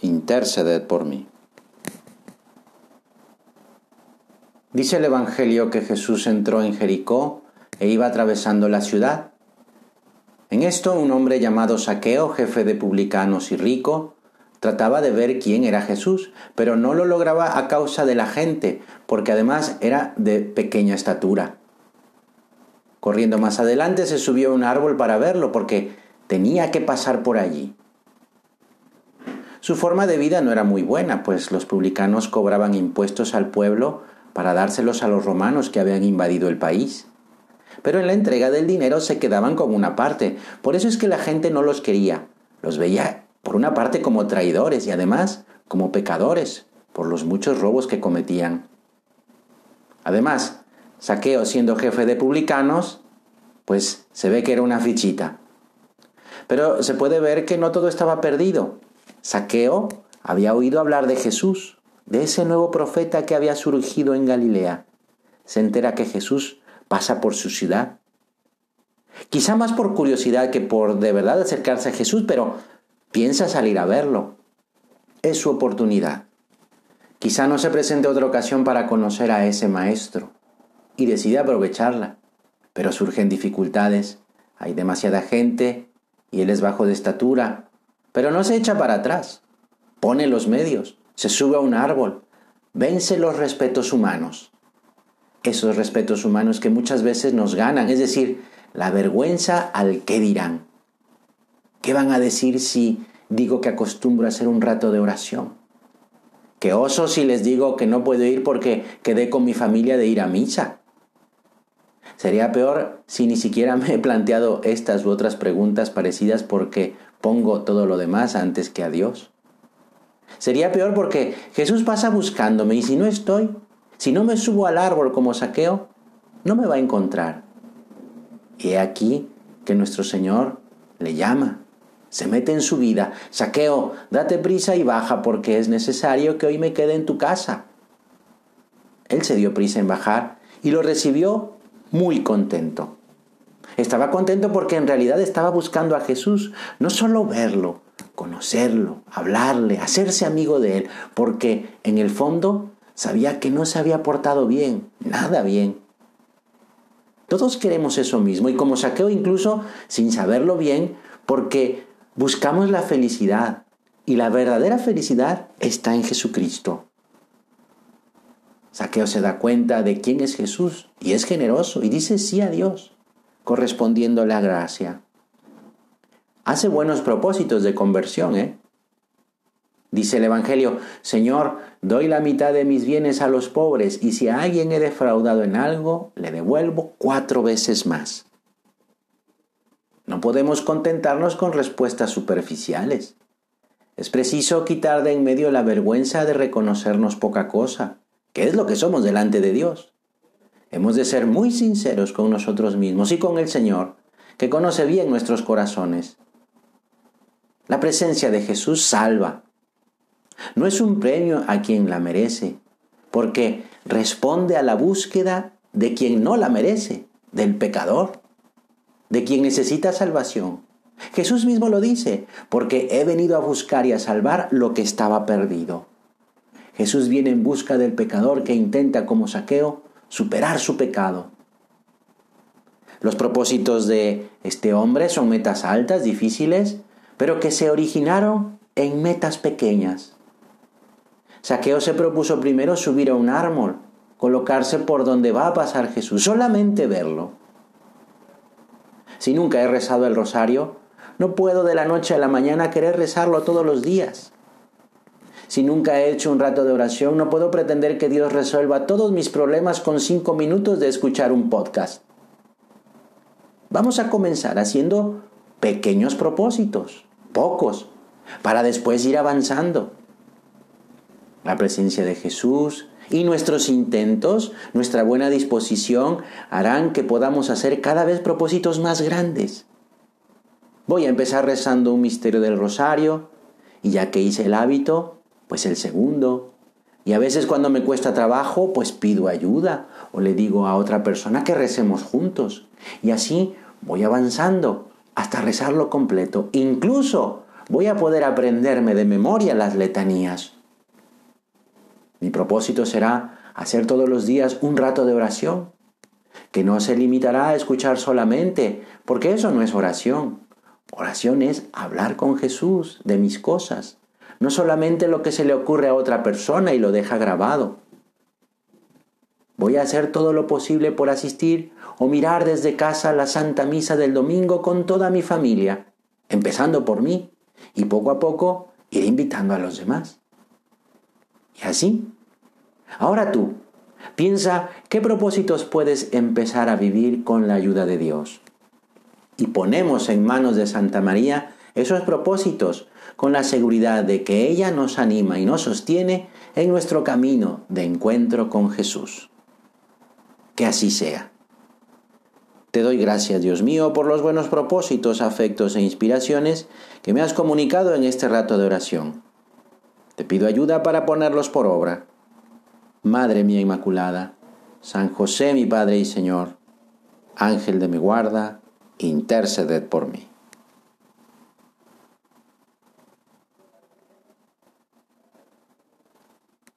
interceded por mí. Dice el Evangelio que Jesús entró en Jericó e iba atravesando la ciudad. En esto un hombre llamado Saqueo, jefe de publicanos y rico, trataba de ver quién era Jesús, pero no lo lograba a causa de la gente, porque además era de pequeña estatura. Corriendo más adelante se subió a un árbol para verlo, porque tenía que pasar por allí. Su forma de vida no era muy buena, pues los publicanos cobraban impuestos al pueblo para dárselos a los romanos que habían invadido el país. Pero en la entrega del dinero se quedaban con una parte, por eso es que la gente no los quería, los veía por una parte como traidores y además como pecadores por los muchos robos que cometían. Además, Saqueo siendo jefe de publicanos, pues se ve que era una fichita. Pero se puede ver que no todo estaba perdido. Saqueo había oído hablar de Jesús, de ese nuevo profeta que había surgido en Galilea. Se entera que Jesús pasa por su ciudad. Quizá más por curiosidad que por de verdad acercarse a Jesús, pero piensa salir a verlo. Es su oportunidad. Quizá no se presente otra ocasión para conocer a ese maestro y decide aprovecharla, pero surgen dificultades, hay demasiada gente y él es bajo de estatura, pero no se echa para atrás. Pone los medios, se sube a un árbol, vence los respetos humanos. Esos respetos humanos que muchas veces nos ganan, es decir, la vergüenza al qué dirán. ¿Qué van a decir si digo que acostumbro a hacer un rato de oración? ¿Qué oso si les digo que no puedo ir porque quedé con mi familia de ir a misa? Sería peor si ni siquiera me he planteado estas u otras preguntas parecidas porque pongo todo lo demás antes que a Dios. Sería peor porque Jesús pasa buscándome y si no estoy, si no me subo al árbol como saqueo, no me va a encontrar. Y he aquí que nuestro Señor le llama, se mete en su vida. Saqueo, date prisa y baja porque es necesario que hoy me quede en tu casa. Él se dio prisa en bajar y lo recibió muy contento. Estaba contento porque en realidad estaba buscando a Jesús, no solo verlo, conocerlo, hablarle, hacerse amigo de él, porque en el fondo sabía que no se había portado bien, nada bien. Todos queremos eso mismo y como saqueo incluso sin saberlo bien, porque buscamos la felicidad y la verdadera felicidad está en Jesucristo. Saqueo se da cuenta de quién es Jesús y es generoso y dice sí a Dios correspondiendo la gracia. Hace buenos propósitos de conversión, ¿eh? Dice el Evangelio, Señor, doy la mitad de mis bienes a los pobres y si a alguien he defraudado en algo, le devuelvo cuatro veces más. No podemos contentarnos con respuestas superficiales. Es preciso quitar de en medio la vergüenza de reconocernos poca cosa, que es lo que somos delante de Dios. Hemos de ser muy sinceros con nosotros mismos y con el Señor, que conoce bien nuestros corazones. La presencia de Jesús salva. No es un premio a quien la merece, porque responde a la búsqueda de quien no la merece, del pecador, de quien necesita salvación. Jesús mismo lo dice, porque he venido a buscar y a salvar lo que estaba perdido. Jesús viene en busca del pecador que intenta como saqueo superar su pecado. Los propósitos de este hombre son metas altas, difíciles, pero que se originaron en metas pequeñas. Saqueo se propuso primero subir a un árbol, colocarse por donde va a pasar Jesús, solamente verlo. Si nunca he rezado el rosario, no puedo de la noche a la mañana querer rezarlo todos los días. Si nunca he hecho un rato de oración, no puedo pretender que Dios resuelva todos mis problemas con cinco minutos de escuchar un podcast. Vamos a comenzar haciendo pequeños propósitos, pocos, para después ir avanzando. La presencia de Jesús y nuestros intentos, nuestra buena disposición harán que podamos hacer cada vez propósitos más grandes. Voy a empezar rezando un misterio del rosario y ya que hice el hábito, pues el segundo. Y a veces cuando me cuesta trabajo, pues pido ayuda o le digo a otra persona que recemos juntos. Y así voy avanzando hasta rezarlo completo. Incluso voy a poder aprenderme de memoria las letanías. Mi propósito será hacer todos los días un rato de oración, que no se limitará a escuchar solamente, porque eso no es oración. Oración es hablar con Jesús de mis cosas, no solamente lo que se le ocurre a otra persona y lo deja grabado. Voy a hacer todo lo posible por asistir o mirar desde casa la Santa Misa del domingo con toda mi familia, empezando por mí, y poco a poco ir invitando a los demás. Y así. Ahora tú, piensa qué propósitos puedes empezar a vivir con la ayuda de Dios. Y ponemos en manos de Santa María esos propósitos con la seguridad de que ella nos anima y nos sostiene en nuestro camino de encuentro con Jesús. Que así sea. Te doy gracias, Dios mío, por los buenos propósitos, afectos e inspiraciones que me has comunicado en este rato de oración. Te pido ayuda para ponerlos por obra. Madre mía Inmaculada, San José mi Padre y Señor, Ángel de mi guarda, interceded por mí.